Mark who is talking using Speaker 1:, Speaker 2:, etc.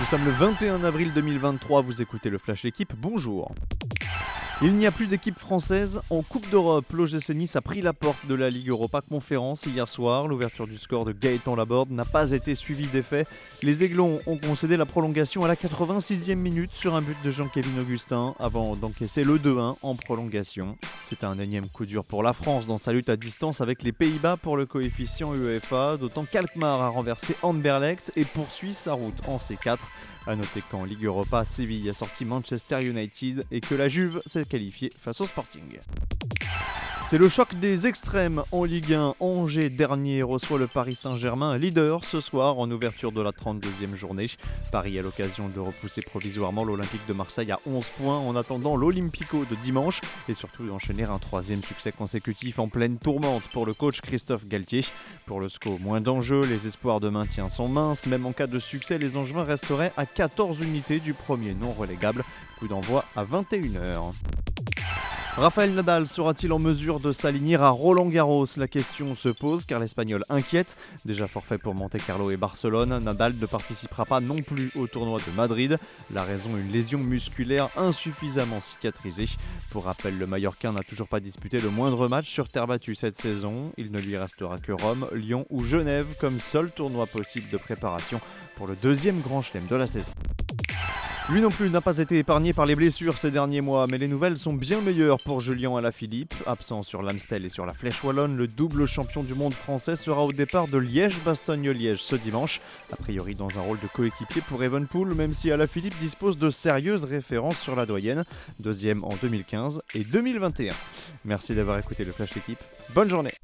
Speaker 1: Nous sommes le 21 avril 2023, vous écoutez le Flash L'équipe, bonjour. Il n'y a plus d'équipe française en Coupe d'Europe. L'OGC Nice a pris la porte de la Ligue Europa Conférence hier soir. L'ouverture du score de Gaëtan Laborde n'a pas été suivie d'effet. Les Aiglons ont concédé la prolongation à la 86e minute sur un but de Jean-Kévin Augustin avant d'encaisser le 2-1 en prolongation. C'est un énième coup dur pour la France dans sa lutte à distance avec les Pays-Bas pour le coefficient UEFA, d'autant qu'Alkmaar a renversé Anderlecht et poursuit sa route en C4. A noter qu'en Ligue Europa, Séville a sorti Manchester United et que la Juve s'est qualifiée face au Sporting. C'est le choc des extrêmes en Ligue 1. Angers dernier reçoit le Paris Saint-Germain, leader ce soir en ouverture de la 32e journée. Paris a l'occasion de repousser provisoirement l'Olympique de Marseille à 11 points en attendant l'Olympico de dimanche et surtout d'enchaîner un troisième succès consécutif en pleine tourmente pour le coach Christophe Galtier. Pour le SCO, moins d'enjeux, les espoirs de maintien sont minces. Même en cas de succès, les Angevins resteraient à 14 unités du premier non relégable. Coup d'envoi à 21h. Rafael Nadal sera-t-il en mesure de s'aligner à Roland Garros? La question se pose car l'Espagnol inquiète. Déjà forfait pour Monte Carlo et Barcelone, Nadal ne participera pas non plus au tournoi de Madrid. La raison, une lésion musculaire insuffisamment cicatrisée. Pour rappel, le Mallorquin n'a toujours pas disputé le moindre match sur terre battue cette saison. Il ne lui restera que Rome, Lyon ou Genève comme seul tournoi possible de préparation pour le deuxième grand chelem de la saison. Lui non plus n'a pas été épargné par les blessures ces derniers mois, mais les nouvelles sont bien meilleures pour Julien Alaphilippe. Absent sur l'Amstel et sur la Flèche Wallonne, le double champion du monde français sera au départ de Liège-Bastogne-Liège ce dimanche, a priori dans un rôle de coéquipier pour Evenpool, même si Alaphilippe dispose de sérieuses références sur la doyenne, deuxième en 2015 et 2021. Merci d'avoir écouté le Flash Équipe. Bonne journée